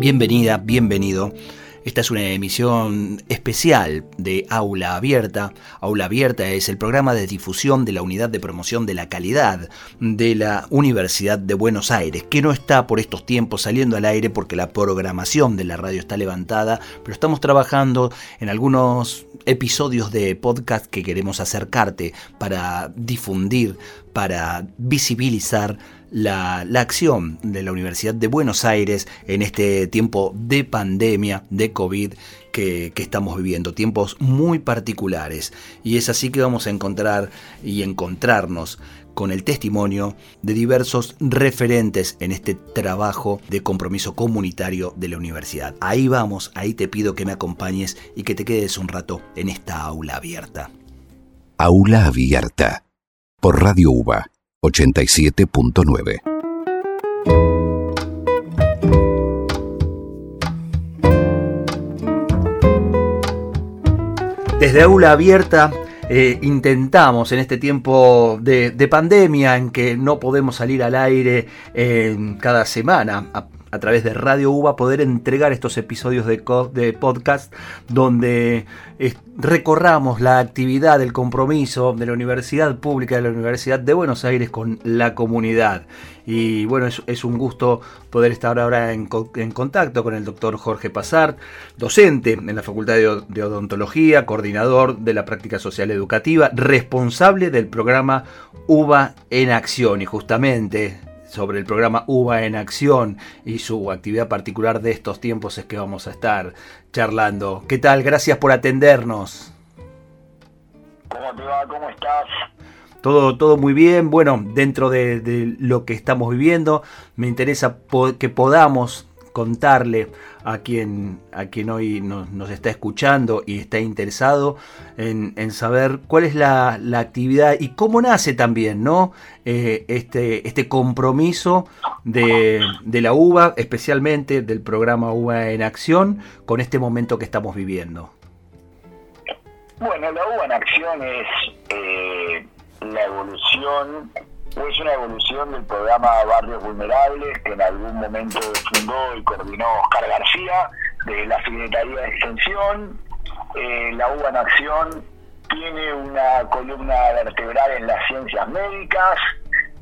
Bienvenida, bienvenido. Esta es una emisión especial de Aula Abierta. Aula Abierta es el programa de difusión de la Unidad de Promoción de la Calidad de la Universidad de Buenos Aires, que no está por estos tiempos saliendo al aire porque la programación de la radio está levantada, pero estamos trabajando en algunos episodios de podcast que queremos acercarte para difundir, para visibilizar la, acción de la Universidad de Buenos Aires en este tiempo de pandemia, de COVID que, que, estamos viviendo, tiempos muy particulares. Y es así que vamos a encontrar y encontrarnos con el testimonio de diversos referentes en este trabajo de compromiso comunitario de la universidad. Ahí vamos, ahí te pido que me acompañes y que te quedes un rato en esta aula abierta. Aula abierta por Radio UBA 87.9. Desde Aula Abierta eh, intentamos en este tiempo de, pandemia en que no podemos salir al aire eh, cada semana través de Radio UBA poder entregar estos episodios de, de podcast donde recorramos la actividad, el compromiso de la Universidad Pública de la Universidad de Buenos Aires con la comunidad. Y bueno, es, un gusto poder estar ahora en, contacto con el doctor Jorge Pasar, docente en la Facultad de, de Odontología, coordinador de la práctica social educativa, responsable del programa UBA en Acción. Y justamente sobre el programa UBA en Acción y su actividad particular de estos tiempos es que vamos a estar charlando. ¿Qué tal? Gracias por atendernos. ¿Cómo te va? ¿Cómo estás? Todo, todo muy bien. Bueno, dentro de, lo que estamos viviendo, me interesa que podamos contarle a quien, a quien hoy nos, está escuchando y está interesado en, saber cuál es la, actividad y cómo nace también ¿no? Eh, este, este compromiso de, de, la UBA, especialmente del programa UBA en Acción, con este momento que estamos viviendo. Bueno, la UBA en Acción es eh, la evolución es una evolución del programa Barrios Vulnerables que en algún momento fundó y coordinó Oscar García de la Secretaría de Extensión. Eh, la UBA en Acción tiene una columna vertebral en las ciencias médicas,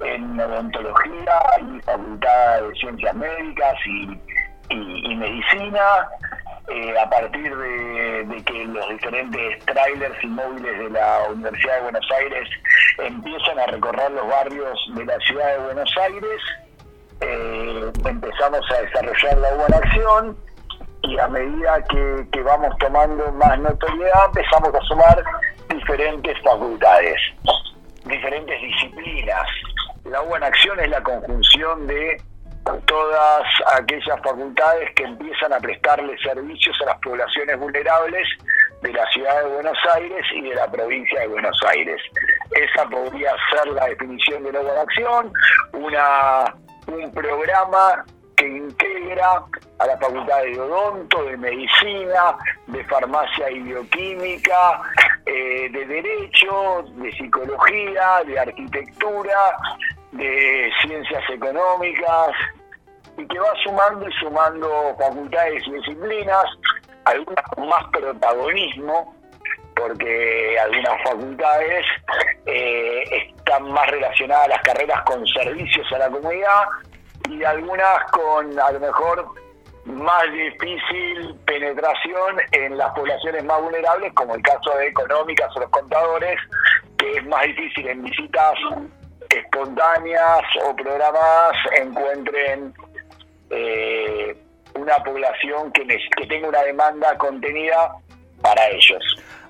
en odontología y facultad de ciencias médicas y, y medicina eh, a partir de, que los diferentes trailers y móviles de la Universidad de Buenos Aires empiezan a recorrer los barrios de la ciudad de Buenos Aires, eh, empezamos a desarrollar la buena acción y a medida que, vamos tomando más notoriedad empezamos a sumar diferentes facultades, diferentes disciplinas. La buena acción es la conjunción de todas aquellas facultades que empiezan a prestarle servicios a las poblaciones vulnerables de la ciudad de Buenos Aires y de la provincia de Buenos Aires. Esa podría ser la definición de nueva acción, una, un programa que integra a la facultad de odonto, de medicina, de farmacia y bioquímica, eh, de derecho, de psicología, de arquitectura, de ciencias económicas, y que va sumando y sumando facultades y disciplinas, algunas con más protagonismo, porque algunas facultades eh, están más relacionadas a las carreras con servicios a la comunidad y algunas con a lo mejor más difícil penetración en las poblaciones más vulnerables, como el caso de económicas o los contadores, que es más difícil en visitas espontáneas o programadas encuentren eh, una población que, que tenga una demanda contenida para ellos.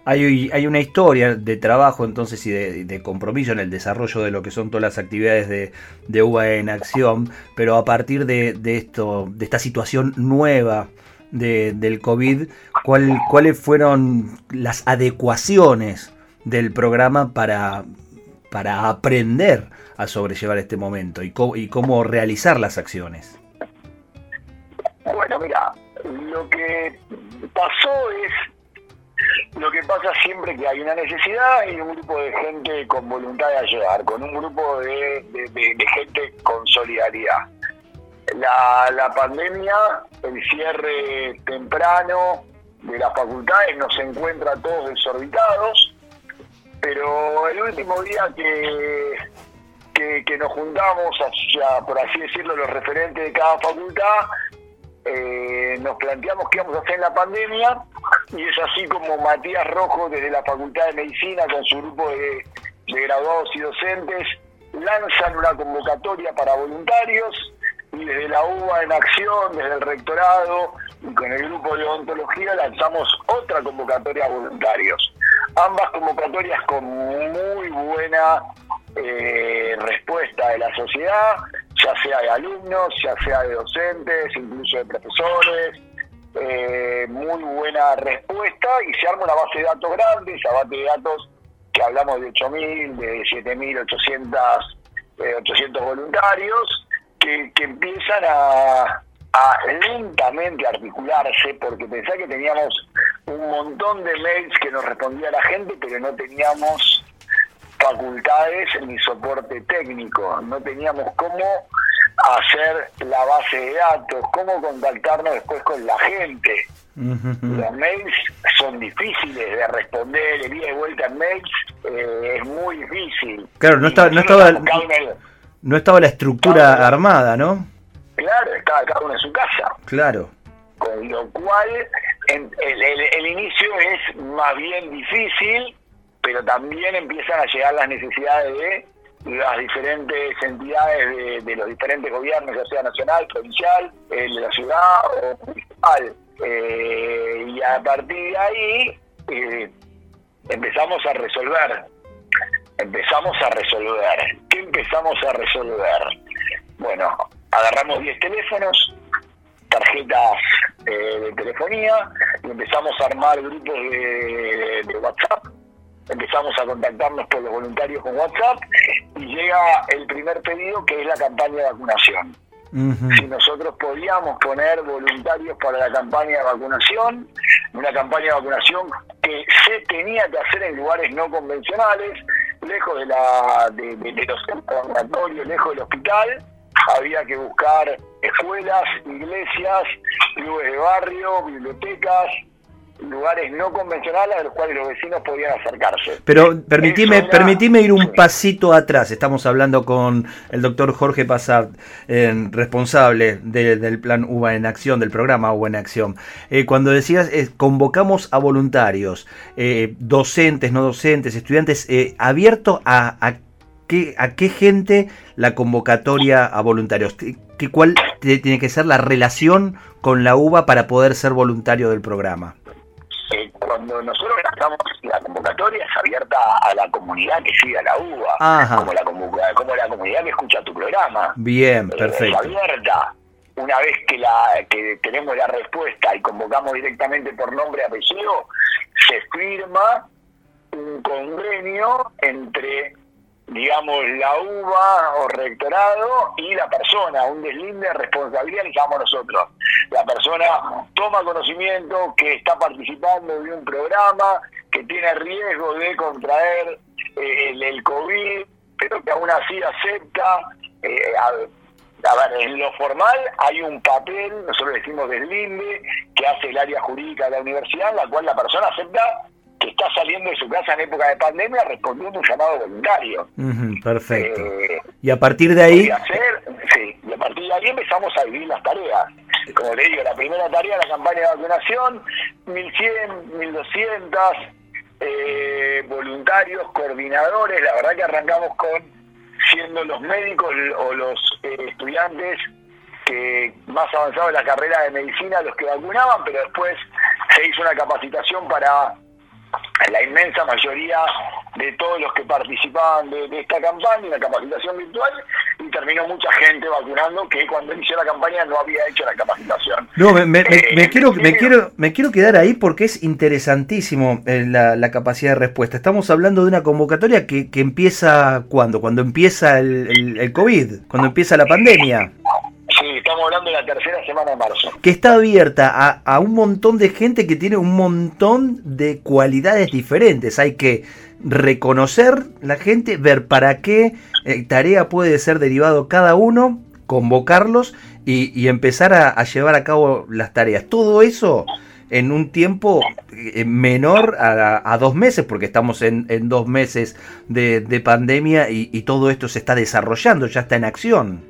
Hay, hay, una historia de trabajo entonces y de, compromiso en el desarrollo de lo que son todas las actividades de, de UBA en acción, pero a partir de, esto, de esta situación nueva del COVID, ¿cuál, ¿cuáles fueron las adecuaciones del programa para, para aprender a sobrellevar este momento y cómo, y cómo realizar las acciones? Bueno, mira, lo que pasó es lo que pasa siempre que hay una necesidad y un grupo de gente con voluntad de ayudar, con un grupo de, gente con solidaridad. La, la pandemia, el cierre temprano de las facultades nos encuentra todos desorbitados, pero el último día que, que, nos juntamos, hacia, por así decirlo, los referentes de cada facultad, eh, nos planteamos qué íbamos a hacer en la pandemia y es así como Matías Rojo desde la Facultad de Medicina con su grupo de, graduados y docentes lanzan una convocatoria para voluntarios y desde la UBA en acción, desde el rectorado y con el grupo de odontología lanzamos otra convocatoria a voluntarios. Ambas convocatorias con muy buena eh, respuesta de la sociedad, ya sea de alumnos, ya sea de docentes, incluso de profesores, eh, muy buena respuesta y se arma una base de datos grande, esa base de datos que hablamos de 8.000, de 7.800 eh, 800 voluntarios, que, empiezan a, a, lentamente articularse, porque pensá que teníamos un montón de mails que nos respondía la gente, pero no teníamos facultades ni soporte técnico, no teníamos cómo hacer la base de datos, cómo contactarnos después con la gente. Los mails son difíciles de responder, el día de vuelta en mails eh, es muy difícil. Claro, no, estaba, no, estaba, no estaba la estructura armada, ¿no? Claro, estaba cada uno en su casa. Claro. Con lo cual, el, el inicio es más bien difícil, pero también empiezan a llegar las necesidades de las diferentes entidades de, los diferentes gobiernos, ya sea nacional, provincial, el de la ciudad o municipal. Eh, y a partir de ahí eh, empezamos a resolver. Empezamos a resolver. ¿Qué empezamos a resolver? Bueno, agarramos 10 teléfonos, tarjetas eh, de telefonía y empezamos a armar grupos de WhatsApp empezamos a contactarnos por los voluntarios con WhatsApp y llega el primer pedido que es la campaña de vacunación. Si nosotros podíamos poner voluntarios para la campaña de vacunación, una campaña de vacunación que se tenía que hacer en lugares no convencionales, lejos de, la, de, de los centros vacunatorios, lejos del hospital, había que buscar escuelas, iglesias, clubes de barrio, bibliotecas, lugares no convencionales a los cuales los vecinos podían acercarse. Pero permitime, permitime ir un pasito atrás. Estamos hablando con el doctor Jorge Pazart, eh, responsable del plan UBA en Acción, del programa UBA en Acción. Eh, cuando decías, eh, convocamos a voluntarios, docentes, no docentes, estudiantes, abierto a, a, qué, a qué gente la convocatoria a voluntarios. ¿Qué, ¿Cuál tiene que ser la relación con la UBA para poder ser voluntario del programa? Cuando nosotros lanzamos la convocatoria es abierta a la comunidad que sigue a la UBA, como la, como la comunidad que escucha tu programa. Bien, perfecto. Es abierta. Una vez que, la, que tenemos la respuesta y convocamos directamente por nombre y apellido, se firma un convenio entre digamos, la UBA o rectorado y la persona, un deslinde de responsabilidad llamamos nosotros. La persona toma conocimiento que está participando de un programa, que tiene riesgo de contraer eh, el, COVID, pero que aún así acepta. Eh, a, ver, en lo formal hay un papel, nosotros decimos deslinde, que hace el área jurídica de la universidad, en la cual la persona acepta que está saliendo de su casa en época de pandemia respondiendo un llamado voluntario. perfecto. Eh, y a partir de ahí... sí, y a partir de ahí empezamos a vivir las tareas. Como le digo, la primera tarea la campaña de vacunación, 1100, 1200 eh, voluntarios, coordinadores, la verdad que arrancamos con siendo los médicos o los eh, estudiantes que más avanzados en la carrera de medicina los que vacunaban, pero después se hizo una capacitación para la inmensa mayoría de todos los que participaban de, esta campaña, una capacitación virtual, y terminó mucha gente vacunando que cuando inició la campaña no había hecho la capacitación. No, me, eh, quiero, me, quiero, me quiero quedar ahí porque es interesantísimo eh, la, capacidad de respuesta. Estamos hablando de una convocatoria que, que empieza cuando, cuando empieza el, el COVID, cuando empieza la pandemia. Estamos hablando de la tercera semana de marzo. Que está abierta a, un montón de gente que tiene un montón de cualidades diferentes. Hay que reconocer la gente, ver para qué eh, tarea puede ser derivado cada uno, convocarlos y, empezar a, llevar a cabo las tareas. Todo eso en un tiempo eh, menor a, dos meses, porque estamos en, dos meses de, pandemia y todo esto se está desarrollando, ya está en acción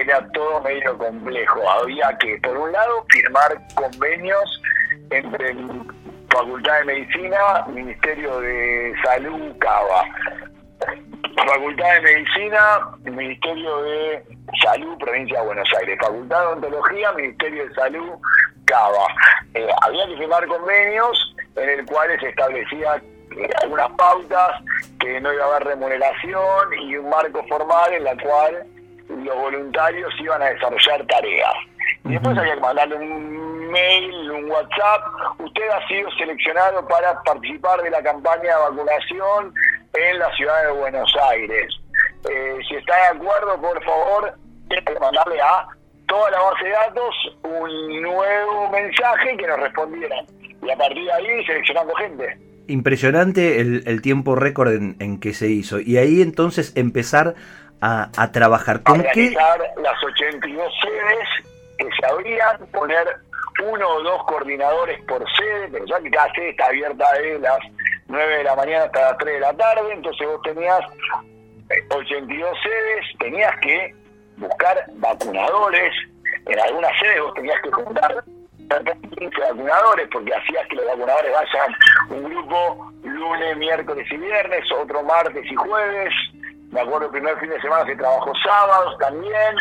era todo medio complejo. Había que, por un lado, firmar convenios entre Facultad de Medicina, Ministerio de Salud, Cava. Facultad de Medicina, Ministerio de Salud, Provincia de Buenos Aires. Facultad de Odontología, Ministerio de Salud, Cava. Eh, había que firmar convenios en el cuales se establecía eh, algunas pautas, que no iba a haber remuneración y un marco formal en la cual los voluntarios iban a desarrollar tareas. Y después había que mandarle un mail, un WhatsApp. Usted ha sido seleccionado para participar de la campaña de vacunación en la ciudad de Buenos Aires. Eh, si está de acuerdo, por favor, tiene que mandarle a toda la base de datos un nuevo mensaje que nos respondieran. Y a partir de ahí seleccionando gente. Impresionante el, tiempo récord en, en, que se hizo. Y ahí entonces empezar a, trabajar? ¿Con qué? las 82 sedes que se abrían, poner uno o dos coordinadores por sede, pero ya que cada sede está abierta de las 9 de la mañana hasta las 3 de la tarde, entonces vos tenías 82 eh, sedes, tenías que buscar vacunadores, en algunas sedes vos tenías que juntar 15 vacunadores, porque hacías que los vacunadores vayan un grupo lunes, miércoles y viernes, otro martes y jueves, me acuerdo el primer fin de semana se trabajó sábados también,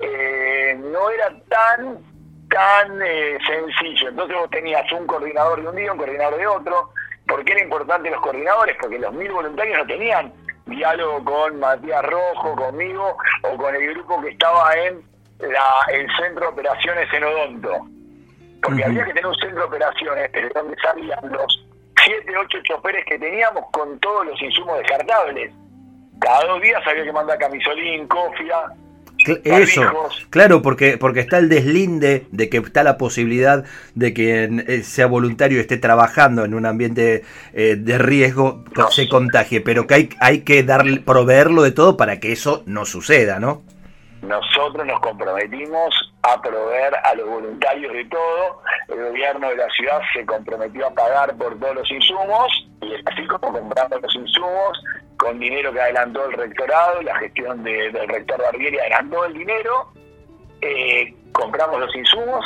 eh, no era tan tan eh, sencillo. Entonces vos tenías un coordinador de un día, un coordinador de otro. ¿Por qué era importante los coordinadores? Porque los mil voluntarios no tenían diálogo con Matías Rojo, conmigo o con el grupo que estaba en la, el centro de operaciones en Odonto. Porque había que tener un centro de operaciones desde donde salían los siete, ocho choferes que teníamos con todos los insumos descartables cada dos días había que mandar camisolín, cofia. Eso, claro, porque, porque está el deslinde de que está la posibilidad de que eh, sea voluntario y esté trabajando en un ambiente eh, de riesgo, se contagie, pero que hay, hay que darle, proveerlo de todo para que eso no suceda, ¿no? Nosotros nos comprometimos a proveer a los voluntarios de todo. El gobierno de la ciudad se comprometió a pagar por todos los insumos y así como comprando los insumos, con dinero que adelantó el rectorado, la gestión del rector Barbieri adelantó el dinero, eh, compramos los insumos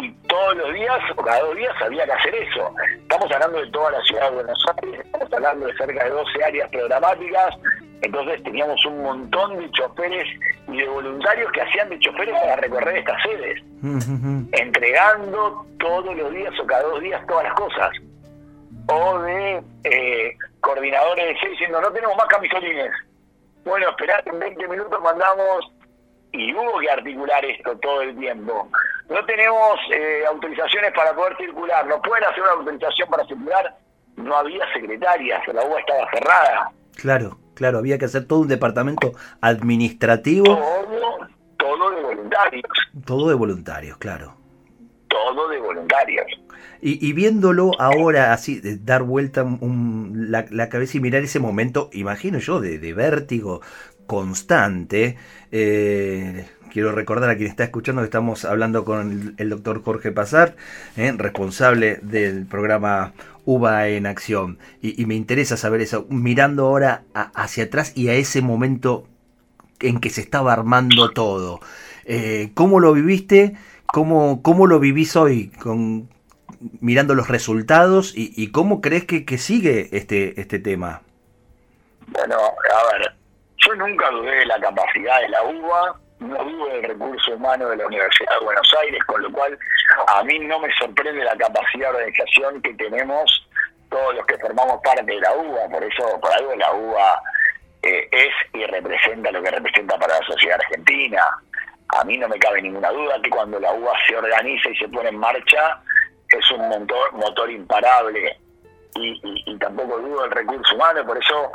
y todos los días o cada dos días había que hacer eso. Estamos hablando de toda la ciudad de Buenos Aires, estamos hablando de cerca de 12 áreas programáticas, entonces teníamos un montón de choferes y de voluntarios que hacían de choferes para recorrer estas sedes, entregando todos los días o cada dos días todas las cosas. O de eh, coordinadores de seis diciendo, no tenemos más camisolines. Bueno, esperate, en 20 minutos mandamos y hubo que articular esto todo el tiempo. No tenemos eh, autorizaciones para poder circular, no pueden hacer una autorización para circular, no había secretarias, la UBA estaba cerrada. Claro, claro, había que hacer todo un departamento administrativo. Todo, todo de voluntarios. Todo de voluntarios, claro. Todo de voluntarios. Y, viéndolo ahora así, dar vuelta la, cabeza y mirar ese momento, imagino yo, de, vértigo constante. Eh, quiero recordar a quien está escuchando que estamos hablando con el, doctor Jorge Pazar, eh, responsable del programa UBA en Acción. Y, me interesa saber eso, mirando ahora hacia atrás y a ese momento en que se estaba armando todo. Eh, ¿Cómo lo viviste? ¿Cómo, ¿Cómo lo vivís hoy? Con, mirando los resultados y, cómo crees que, que, sigue este, este tema. Bueno, a ver, yo nunca dudé de la capacidad de la UBA no dudo del recurso humano de la Universidad de Buenos Aires, con lo cual a mí no me sorprende la capacidad de organización que tenemos todos los que formamos parte de la UBA, por eso por algo la UBA eh, es y representa lo que representa para la sociedad argentina. A mí no me cabe ninguna duda que cuando la UBA se organiza y se pone en marcha es un motor, motor imparable y, y tampoco dudo del recurso humano, por eso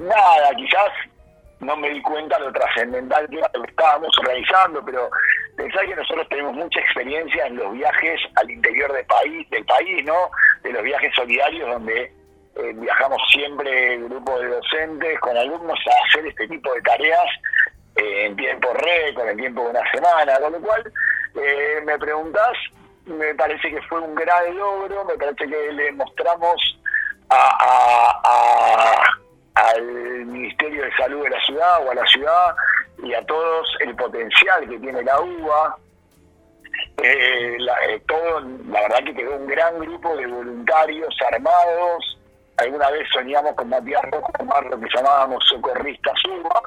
nada, quizás no me di cuenta lo trascendental que estábamos realizando, pero pensá que nosotros tenemos mucha experiencia en los viajes al interior del país, del país, ¿no? De los viajes solidarios donde eh, viajamos siempre grupo de docentes con alumnos a hacer este tipo de tareas eh, en tiempo récord, en tiempo de una semana, con lo cual eh, me preguntás, me parece que fue un gran logro, me parece que le mostramos a al Ministerio de Salud de la ciudad o a la ciudad y a todos el potencial que tiene la UBA. Eh, la, eh, todo, la verdad que quedó un gran grupo de voluntarios armados. Alguna vez soñamos con Matías Rojo lo que llamábamos socorristas UBA,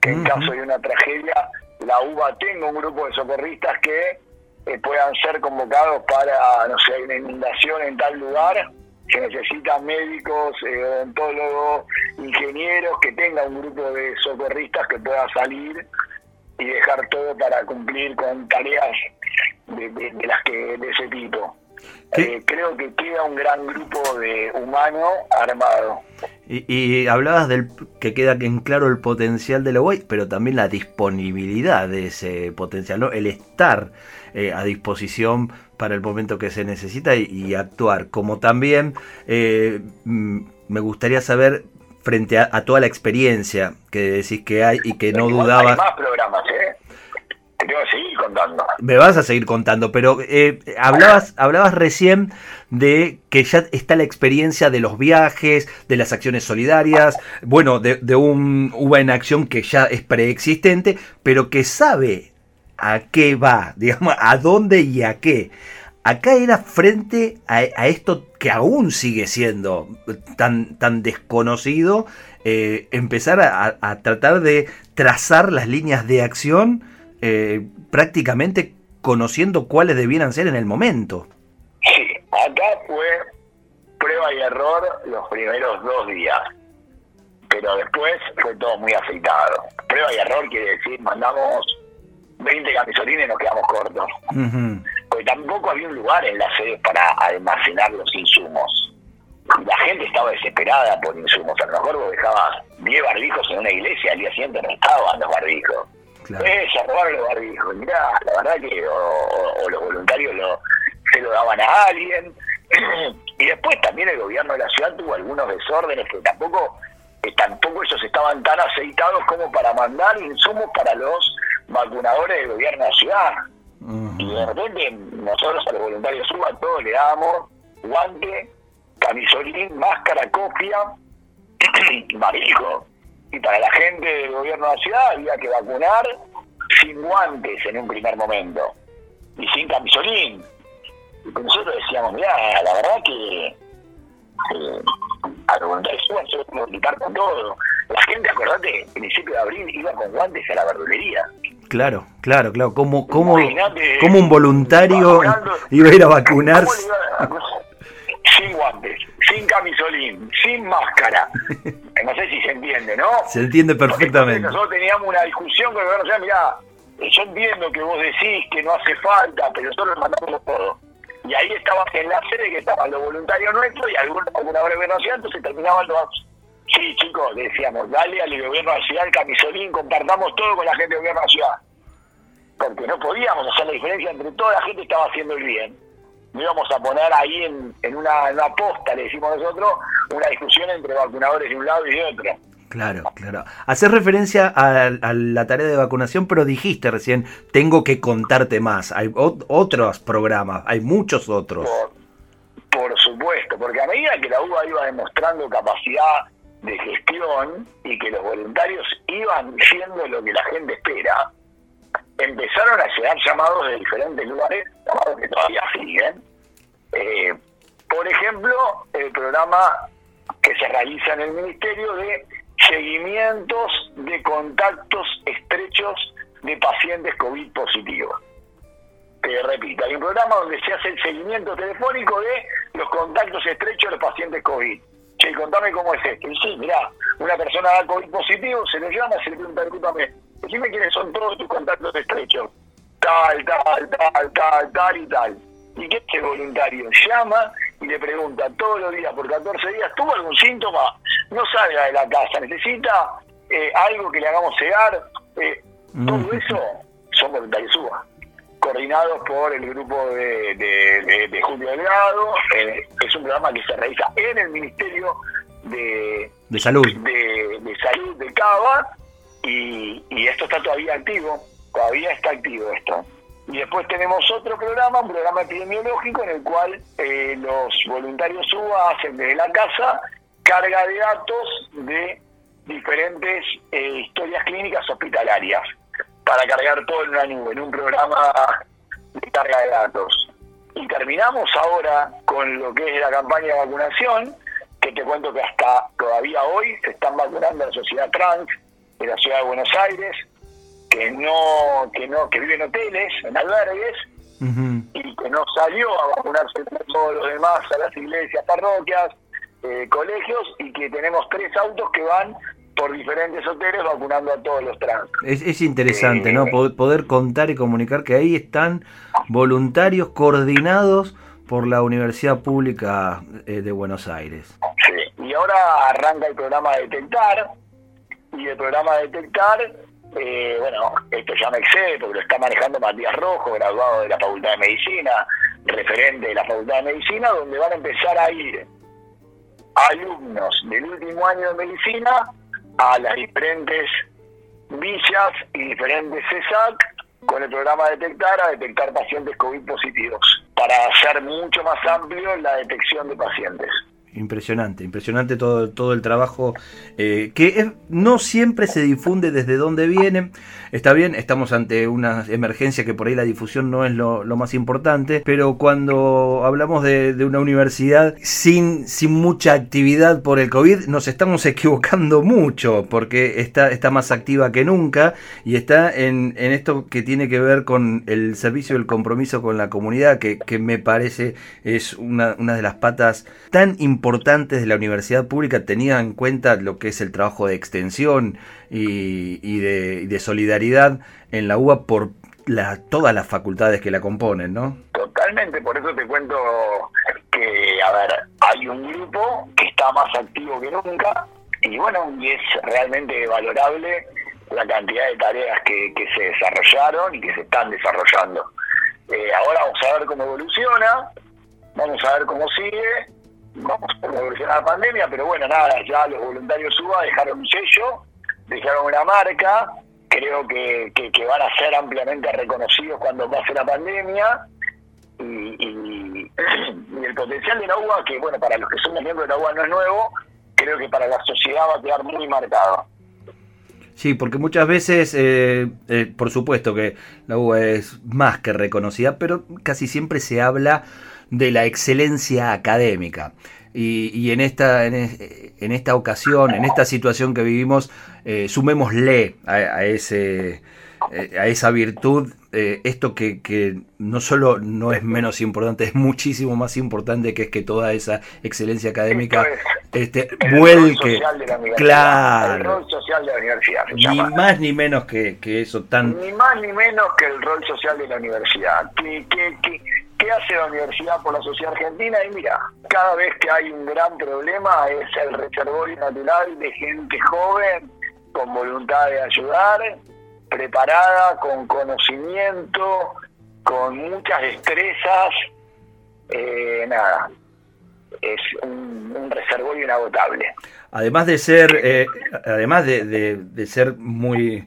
que en caso de una tragedia, la UBA tenga un grupo de socorristas que eh, puedan ser convocados para, no sé, una inundación en tal lugar que necesitan médicos, eh, odontólogos, ingenieros, que tenga un grupo de socorristas que pueda salir y dejar todo para cumplir con tareas de, las que de ese tipo. Eh, creo que queda un gran grupo de humano armado. Y, hablabas del que queda en claro el potencial de la UAI, pero también la disponibilidad de ese potencial, ¿no? el estar eh, a disposición para el momento que se necesita y, actuar. Como también eh, mm, me gustaría saber frente a, toda la experiencia que decís que hay y que no dudabas. más programas, tengo que seguir contando. Me vas a seguir contando, pero eh, hablabas, hablabas recién de que ya está la experiencia de los viajes, de las acciones solidarias, bueno, de, un UBA en acción que ya es preexistente, pero que sabe a qué va, digamos, a dónde y a qué. Acá era frente a, esto que aún sigue siendo tan, tan desconocido, eh, empezar a, tratar de trazar las líneas de acción eh, prácticamente conociendo cuáles debieran ser en el momento. Sí, acá fue prueba y error los primeros dos días, pero después fue todo muy afeitado. Prueba y error quiere decir, mandamos 20 camisolines y nos quedamos cortos. Porque tampoco había un lugar en la sede para almacenar los insumos. La gente estaba desesperada por insumos. A lo mejor vos dejabas 10 barbijos en una iglesia, al día siguiente no estaban los barbijos. Claro. Eh, se robaron los barbijos. Mirá, la verdad que o, los voluntarios lo, se lo daban a alguien. y después también el gobierno de la ciudad tuvo algunos desórdenes que tampoco, tampoco ellos estaban tan aceitados como para mandar insumos para los vacunadores del gobierno de la ciudad. Y de repente nosotros a los voluntarios suba todos le damos guante, camisolín, máscara, copia, barbijo. Y para la gente del gobierno de la ciudad había que vacunar sin guantes en un primer momento y sin camisolín. Y nosotros decíamos, mira, la verdad que eh, a los voluntarios suba se lo con todo. La gente, acordate, en principio de abril iba con guantes a la verdulería. Claro, claro, claro. ¿Cómo, cómo, cómo un voluntario iba a ir a vacunarse? Sin guantes, sin camisolín, sin máscara. No sé si se entiende, ¿no? Se entiende perfectamente. nosotros teníamos una discusión con el gobierno, o mirá, yo entiendo que vos decís que no hace falta, pero nosotros mandamos todo. Y ahí estaba en la sede que estaban los voluntarios nuestros y algunos, alguna breve nacional, entonces terminaban los Sí, chicos, decíamos, dale al gobierno de la ciudad el camisolín, compartamos todo con la gente del gobierno de la ciudad. Porque no podíamos hacer la diferencia entre toda la gente que estaba haciendo el bien. No íbamos a poner ahí en, en una, una posta, le decimos nosotros, una discusión entre vacunadores de un lado y de otro. Claro, claro. Hacer referencia a, la tarea de vacunación, pero dijiste recién, tengo que contarte más. Hay otros programas, hay muchos otros. Por, por, supuesto, porque a medida que la UBA iba demostrando capacidad de gestión y que los voluntarios iban siendo lo que la gente espera, empezaron a llegar llamados de diferentes lugares, llamados que todavía siguen. Eh, por ejemplo, el programa que se realiza en el Ministerio de seguimientos de contactos estrechos de pacientes COVID positivos. Te repito, hay un programa donde se hace el seguimiento telefónico de los contactos estrechos de los pacientes COVID. Che, contame cómo es esto. Y sí, mirá, una persona da COVID positivo, se le llama, se le pregunta, discúlpame, decime quiénes son todos tus contactos estrechos. Tal, tal, tal, tal, tal y tal. ¿Y qué el voluntario? Llama y le pregunta todos los días, por 14 días, ¿tuvo algún síntoma? No salga de la casa, necesita eh, algo que le hagamos llegar. Eh, todo eso son voluntarios UBA, coordinados por el grupo de, de, Julio Delgado. Eh, es un programa que se realiza en el Ministerio de, Salud de, Salud de Cava y, y esto está todavía activo, todavía está activo esto. Y después tenemos otro programa, un programa epidemiológico en el cual eh, los voluntarios UBA hacen desde la casa carga de datos de diferentes eh, historias clínicas hospitalarias para cargar todo en una nube, en un programa de carga de datos. Y terminamos ahora con lo que es la campaña de vacunación, que te cuento que hasta todavía hoy se están vacunando la sociedad trans de la ciudad de Buenos Aires, que no, que no, que vive en hoteles, en albergues, y que no salió a vacunarse todos los demás a las iglesias, parroquias, eh, colegios, y que tenemos tres autos que van por diferentes hoteles vacunando a todos los trans. Es, interesante, ¿no? Eh, poder contar y comunicar que ahí están voluntarios coordinados por la Universidad Pública eh, de Buenos Aires. Sí, y ahora arranca el programa Detectar, y el programa Detectar eh, bueno, esto ya me excede porque lo está manejando Matías Rojo, graduado de la Facultad de Medicina, referente de la Facultad de Medicina, donde van a empezar a ir alumnos del último año de medicina a las diferentes villas y diferentes CESAC con el programa Detectar a detectar pacientes COVID positivos para hacer mucho más amplio la detección de pacientes. Impresionante, impresionante todo, todo el trabajo eh, que no siempre se difunde desde dónde viene. Está bien, estamos ante una emergencia que por ahí la difusión no es lo, más importante, pero cuando hablamos de, una universidad sin, sin mucha actividad por el COVID, nos estamos equivocando mucho porque está, está más activa que nunca y está en, esto que tiene que ver con el servicio y el compromiso con la comunidad, que, que me parece es una, una de las patas tan importantes importantes de la universidad pública tenían en cuenta lo que es el trabajo de extensión y, de, solidaridad en la UBA por la, todas las facultades que la componen, ¿no? Totalmente, por eso te cuento que, a ver, hay un grupo que está más activo que nunca y bueno, y es realmente valorable la cantidad de tareas que, se desarrollaron y que se están desarrollando. Eh, ahora vamos a ver cómo evoluciona, vamos a ver cómo sigue vamos a evolucionar la pandemia, pero bueno, nada, ya los voluntarios UBA dejaron un sello, dejaron una marca, creo que, que, van a ser ampliamente reconocidos cuando pase la pandemia. Y, el potencial de la UBA, que bueno, para los que somos miembros de la UBA no es nuevo, creo que para la sociedad va a quedar muy marcado. Sí, porque muchas veces, eh, eh, por supuesto que la UBA es más que reconocida, pero casi siempre se habla de la excelencia académica. Y, en, esta, en, esta ocasión, en esta situación que vivimos, eh, sumémosle a, ese, eh, a esa virtud eh, esto que, que, no solo no es menos importante, es muchísimo más importante que es que toda esa excelencia académica este, vuelque. claro. El rol social de la universidad. ni más ni menos que, que, eso tan. Ni más ni menos que el rol social de la universidad. que que ¿Qué hace la universidad por la sociedad argentina? Y mira, cada vez que hay un gran problema es el reservorio natural de gente joven con voluntad de ayudar, preparada, con conocimiento, con muchas destrezas. Eh, nada, es un, reservorio inagotable. Además de ser, eh, además de ser muy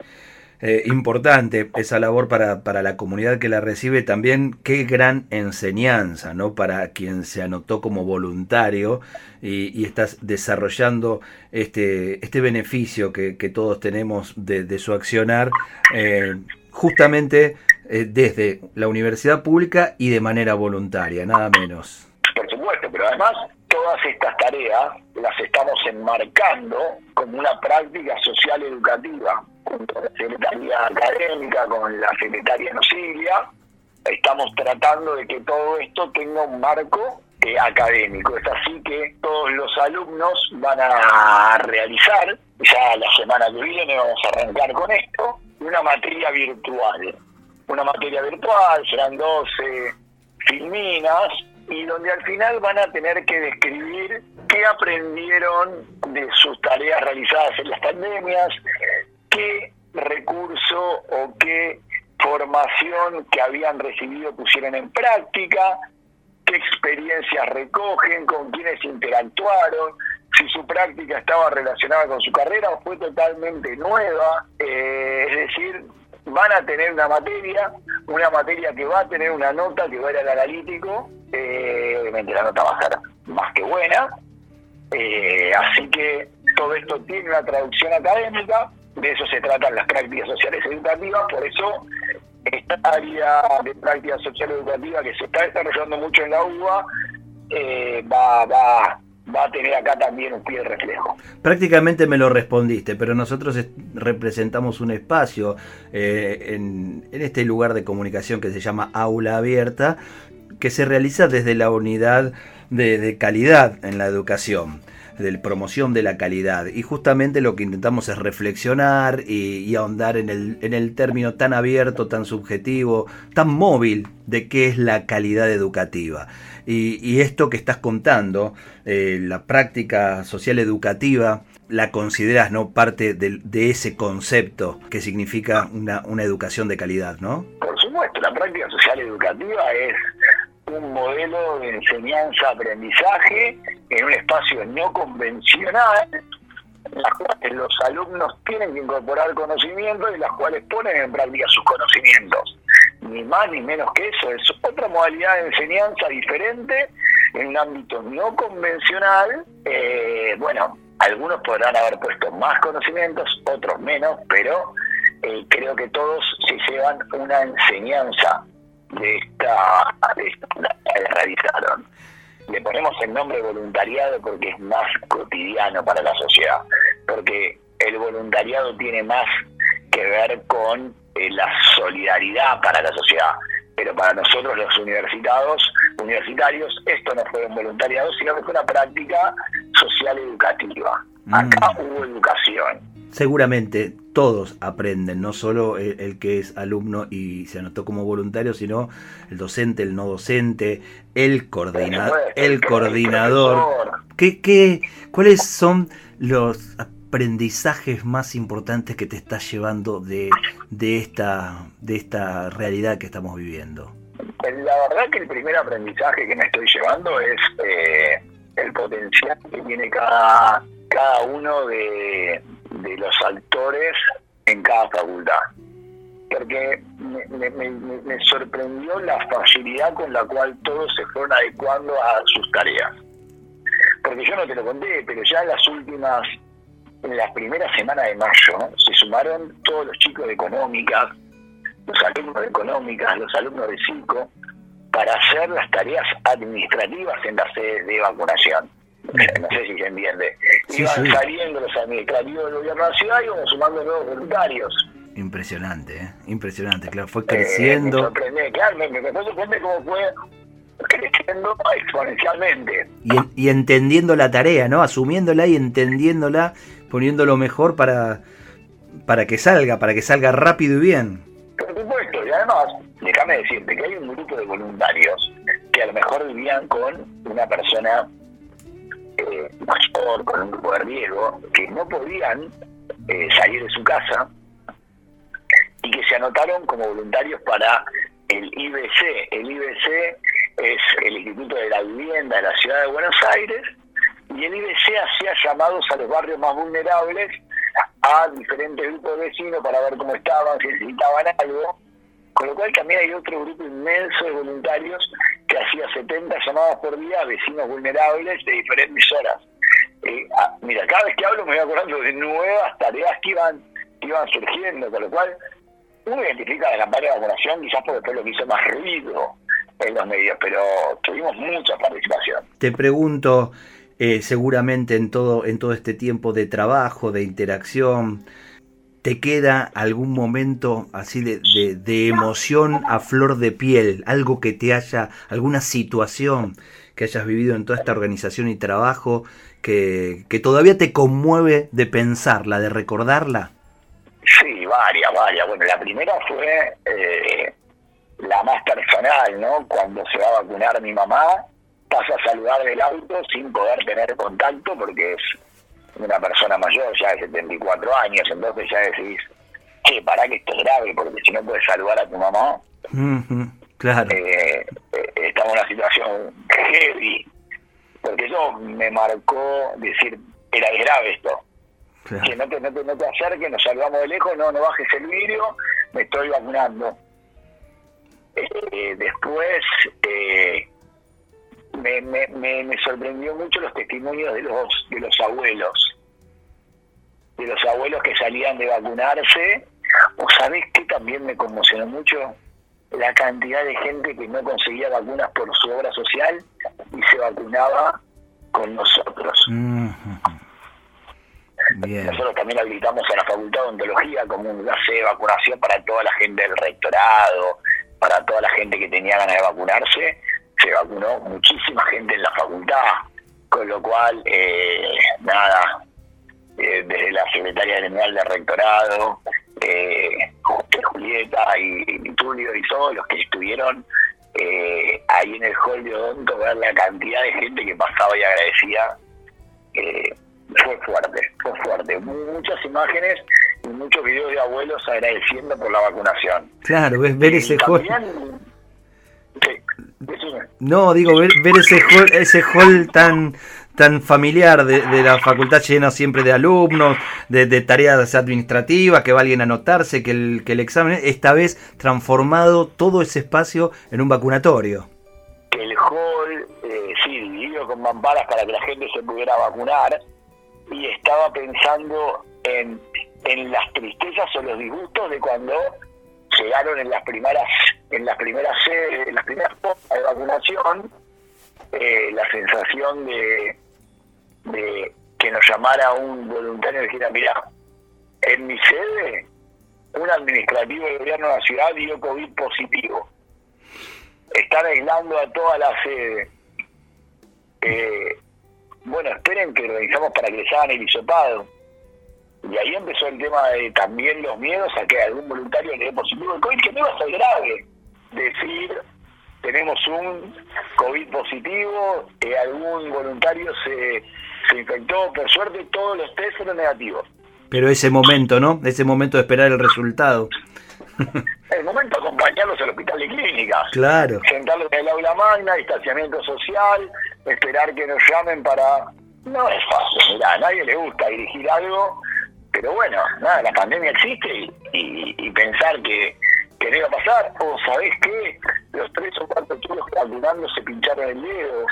eh, importante esa labor para, para, la comunidad que la recibe, también qué gran enseñanza, ¿no? Para quien se anotó como voluntario y, y estás desarrollando este, este beneficio que, todos tenemos de, su accionar, eh, justamente eh, desde la universidad pública y de manera voluntaria, nada menos. Por supuesto, pero además todas estas tareas las estamos enmarcando como una práctica social educativa junto a la Secretaría Académica, con la Secretaria Nocilia, estamos tratando de que todo esto tenga un marco eh, académico. Es así que todos los alumnos van a realizar, ya la semana que viene vamos a arrancar con esto, una materia virtual. Una materia virtual, serán 12 filminas, y donde al final van a tener que describir qué aprendieron de sus tareas realizadas en las pandemias, qué recurso o qué formación que habían recibido pusieron en práctica, qué experiencias recogen, con quiénes interactuaron, si su práctica estaba relacionada con su carrera o fue totalmente nueva. Eh, es decir, van a tener una materia, una materia que va a tener una nota que va a ir al analítico, eh, obviamente la nota va a ser más que buena, eh, así que todo esto tiene una traducción académica, de eso se tratan las prácticas sociales educativas, por eso esta área de práctica social educativa que se está desarrollando mucho en la UBA eh, va, va, va a tener acá también un pie de reflejo. Prácticamente me lo respondiste, pero nosotros representamos un espacio eh, en, este lugar de comunicación que se llama Aula Abierta, que se realiza desde la unidad de calidad en la educación de promoción de la calidad. Y justamente lo que intentamos es reflexionar y, ahondar en el, en el término tan abierto, tan subjetivo, tan móvil de qué es la calidad educativa. Y, esto que estás contando, eh, la práctica social educativa, la consideras no parte de, de, ese concepto que significa una, una educación de calidad, ¿no? Por supuesto, la práctica social educativa es un modelo de enseñanza-aprendizaje en un espacio no convencional, en las cuales los alumnos tienen que incorporar conocimientos y las cuales ponen en práctica sus conocimientos. Ni más ni menos que eso, es otra modalidad de enseñanza diferente en un ámbito no convencional. Eh, bueno, algunos podrán haber puesto más conocimientos, otros menos, pero eh, creo que todos se llevan una enseñanza de esta, de esta que realizaron. Le ponemos el nombre voluntariado porque es más cotidiano para la sociedad, porque el voluntariado tiene más que ver con eh, la solidaridad para la sociedad, pero para nosotros los universitados, universitarios, esto no fue un voluntariado, sino que fue una práctica social educativa. Acá mm. hubo educación seguramente todos aprenden, no solo el, que es alumno y se anotó como voluntario, sino el docente, el no docente, el, coordinador el coordinador. ¿Qué, qué, cuáles son los aprendizajes más importantes que te estás llevando de, de, esta, de esta realidad que estamos viviendo? La verdad que el primer aprendizaje que me estoy llevando es eh, el potencial que tiene cada, cada uno de, de los actores en cada facultad. Porque me, sorprendió la facilidad con la cual todos se fueron adecuando a sus tareas. Porque yo no te lo conté, pero ya en las últimas, en las primeras semanas de mayo, se sumaron todos los chicos de económicas, los alumnos de económicas, los alumnos de psico, para hacer las tareas administrativas en las sedes de vacunación no sé si se entiende. Iban saliendo los administrativos del gobierno de la ciudad y iban sumando nuevos voluntarios. Impresionante, ¿eh? impresionante, claro, fue creciendo. me sorprende, claro, me, me, sorprende cómo fue creciendo exponencialmente. Y, y, entendiendo la tarea, ¿no? Asumiéndola y entendiéndola, poniendo lo mejor para, para que salga, para que salga rápido y bien. Por supuesto, y además, déjame decirte que hay un grupo de voluntarios que a lo mejor vivían con una persona mayor, con un grupo de riesgo, que no podían eh, salir de su casa y que se anotaron como voluntarios para el IBC. El IBC es el Instituto de la Vivienda de la Ciudad de Buenos Aires y el IBC hacía llamados a los barrios más vulnerables a diferentes grupos de vecinos para ver cómo estaban, si necesitaban algo. Con lo cual también hay otro grupo inmenso de voluntarios que hacía 70 llamadas por día a vecinos vulnerables de diferentes horas. Eh, ah, mira, cada vez que hablo me voy acordando de nuevas tareas que iban, iban surgiendo, con lo cual uno identifica la campaña de vacunación quizás porque fue lo que hizo más ruido en los medios, pero tuvimos mucha participación. Te pregunto, eh, seguramente en todo, en todo este tiempo de trabajo, de interacción, ¿Te queda algún momento así de, de, emoción a flor de piel? Algo que te haya, alguna situación que hayas vivido en toda esta organización y trabajo que, que todavía te conmueve de pensarla, de recordarla? Sí, varias, varias. Bueno, la primera fue eh, la más personal, ¿no? Cuando se va a vacunar mi mamá, pasa a saludar del auto sin poder tener contacto porque es una persona mayor, ya de 74 años, entonces ya decís, che, para que esto es grave, porque si no puedes saludar a tu mamá, claro. Eh, eh, estamos en una situación heavy, porque eso me marcó decir, era grave esto. Que no te, no, te, no te acerques, nos saludamos de lejos, no, no bajes el vidrio, me estoy vacunando. Eh, después eh, me, me, me, sorprendió mucho los testimonios de los de los abuelos, de los abuelos que salían de vacunarse. ¿O sabés que también me conmocionó mucho? La cantidad de gente que no conseguía vacunas por su obra social y se vacunaba con nosotros. Nosotros también habilitamos a la Facultad de Ontología como un base de vacunación para toda la gente del rectorado, para toda la gente que tenía ganas de vacunarse. Se vacunó muchísima gente en la facultad, con lo cual, eh, nada, eh, desde la secretaria general del rectorado, eh, Julieta y, Tulio y todos los que estuvieron eh, ahí en el hall de Odonto, ver la cantidad de gente que pasaba y agradecía. Eh, fue fuerte, fue fuerte. Muchas imágenes y muchos videos de abuelos agradeciendo por la vacunación. Claro, ves, ver ese hall. No, digo, ver, ver ese hall, ese hall tan tan familiar de, la facultad llena siempre de alumnos, de, tareas administrativas, que va alguien a anotarse, que el, que el examen, esta vez transformado todo ese espacio en un vacunatorio. El hall, eh, sí, dividido con mamparas para que la gente se pudiera vacunar, y estaba pensando en, en las tristezas o los disgustos de cuando llegaron en las primeras en las primeras en las primeras de vacunación eh, la sensación de, de que nos llamara un voluntario y dijera mira en mi sede un administrativo del gobierno de la ciudad dio COVID positivo están aislando a toda la sede eh, bueno, esperen que organizamos para que les hagan el hisopado. Y ahí empezó el tema de también los miedos a que algún voluntario le dé positivo el COVID, que no iba a ser grave. Decir, tenemos un COVID positivo, que algún voluntario se, se infectó, por suerte todos los test fueron negativos. Pero ese momento, ¿no? Ese momento de esperar el resultado. el momento de acompañarlos al hospital de clínica. Claro. Sentarlos en el aula magna, distanciamiento social, esperar que nos llamen para... No es fácil, mira, a nadie le gusta dirigir algo, pero bueno, nada, la pandemia existe y, pensar que, que no iba a pasar, o sabés qué, los tres o cuatro chicos vacunando se pincharon el dedo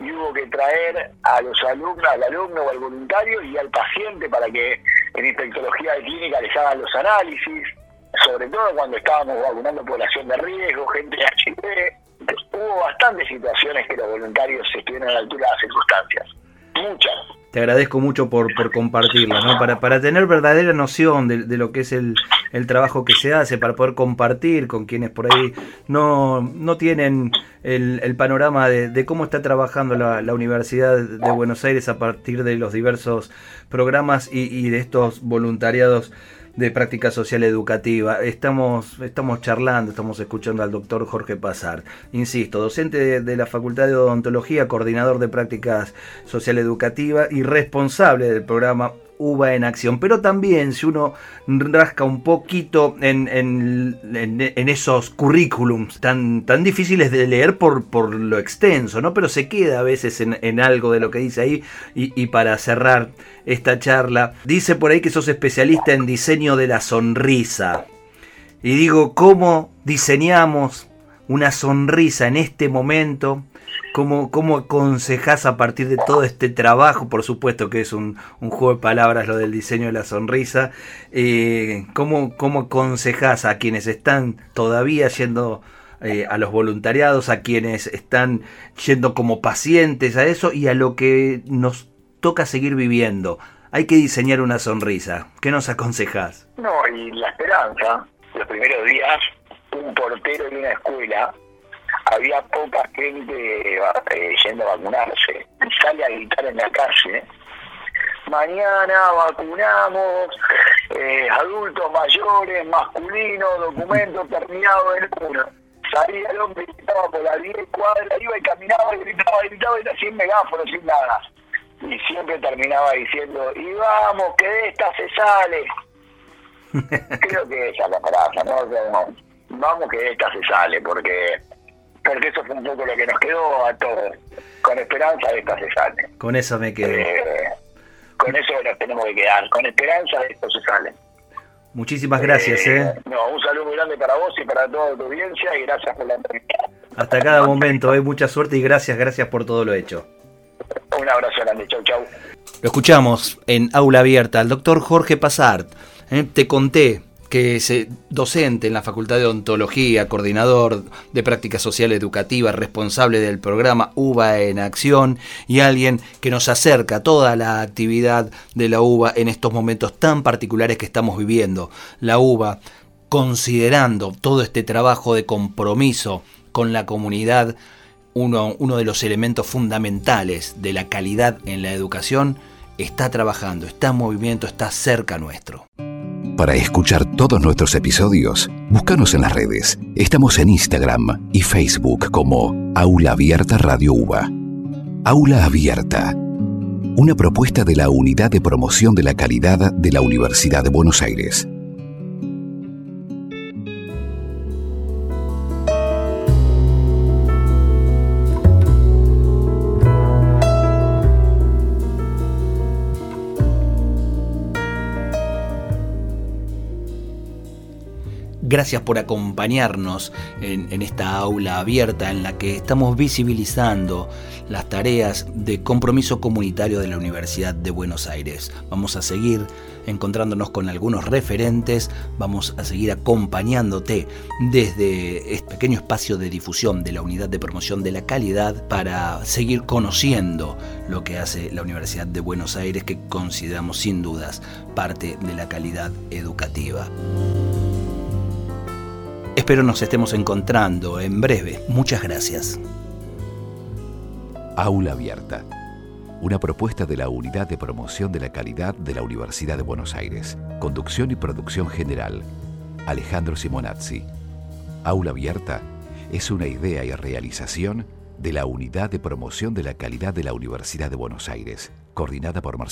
y hubo que traer a los alumnos, al alumno o al voluntario y al paciente para que en infectología de clínica les hagan los análisis sobre todo cuando estábamos vacunando población de riesgo, gente de HIV, hubo bastantes situaciones que los voluntarios estuvieron a la altura de las circunstancias. Muchas. Te agradezco mucho por, por compartirlo, ¿no? Para, para tener verdadera noción de, lo que es el, el, trabajo que se hace, para poder compartir con quienes por ahí no, no tienen el, el panorama de, cómo está trabajando la, la, Universidad de Buenos Aires a partir de los diversos programas y de estos voluntariados de práctica social educativa. Estamos, estamos charlando, estamos escuchando al doctor Jorge Pasar. Insisto, docente de, la Facultad de Odontología, coordinador de prácticas social educativa y responsable del programa UBA en acción. Pero también si uno rasca un poquito en, en, esos currículums tan, tan difíciles de leer por, por lo extenso, ¿no? Pero se queda a veces en, algo de lo que dice ahí. Y, y, para cerrar esta charla, dice por ahí que sos especialista en diseño de la sonrisa. Y digo, ¿cómo diseñamos una sonrisa en este momento? ¿Cómo, ¿Cómo aconsejás a partir de todo este trabajo? Por supuesto que es un, juego de palabras lo del diseño de la sonrisa. Eh, ¿cómo, ¿Cómo aconsejás a quienes están todavía yendo eh, a los voluntariados, a quienes están yendo como pacientes a eso y a lo que nos toca seguir viviendo? hay que diseñar una sonrisa. ¿Qué nos aconsejas? No, y la esperanza. Los primeros días, un portero de una escuela, había poca gente eh, yendo a vacunarse. Sale a gritar en la calle. Mañana vacunamos eh, adultos mayores, masculinos, documentos terminados en uno. Salía el hombre, gritaba por la 10 cuadras, iba y caminaba, y gritaba, y gritaba, y sin megáfono, sin nada y siempre terminaba diciendo, y vamos, que de esta se sale. Creo que esa es la frase, ¿no? Vamos que de esta se sale, porque poco lo que nos quedó a todos. Con esperanza de esta se sale. Con eso me quedo. Eh, con eso nos tenemos que quedar. Con esperanza de esto se sale. Muchísimas gracias. Eh, ¿eh? No, un saludo muy grande para vos y para toda tu audiencia y gracias por la entrevista. Hasta cada momento, eh, mucha suerte y gracias, gracias por todo lo hecho. Un abrazo grande, chau, chau. Lo escuchamos en Aula Abierta, al doctor Jorge Pasart. ¿eh? Te conté que es docente en la Facultad de Ontología, coordinador de práctica social educativa, responsable del programa UBA en Acción y alguien que nos acerca toda la actividad de la UBA en estos momentos tan particulares que estamos viviendo. La UBA, considerando todo este trabajo de compromiso con la comunidad, uno, uno de los elementos fundamentales de la calidad en la educación, está trabajando, está en movimiento, está cerca nuestro. Para escuchar todos nuestros episodios, búscanos en las redes. Estamos en Instagram y Facebook como Aula Abierta Radio UBA. Aula Abierta. Una propuesta de la Unidad de Promoción de la Calidad de la Universidad de Buenos Aires. Gracias por acompañarnos en, esta aula abierta en la que estamos visibilizando las tareas de compromiso comunitario de la Universidad de Buenos Aires. Vamos a seguir encontrándonos con algunos referentes, vamos a seguir acompañándote desde este pequeño espacio de difusión de la Unidad de Promoción de la Calidad para seguir conociendo lo que hace la Universidad de Buenos Aires que consideramos sin dudas parte de la calidad educativa. Espero nos estemos encontrando en breve. Muchas gracias. Aula Abierta. Una propuesta de la Unidad de Promoción de la Calidad de la Universidad de Buenos Aires. Conducción y producción general. Alejandro Simonazzi. Aula Abierta es una idea y realización de la Unidad de Promoción de la Calidad de la Universidad de Buenos Aires, coordinada por Marcelo.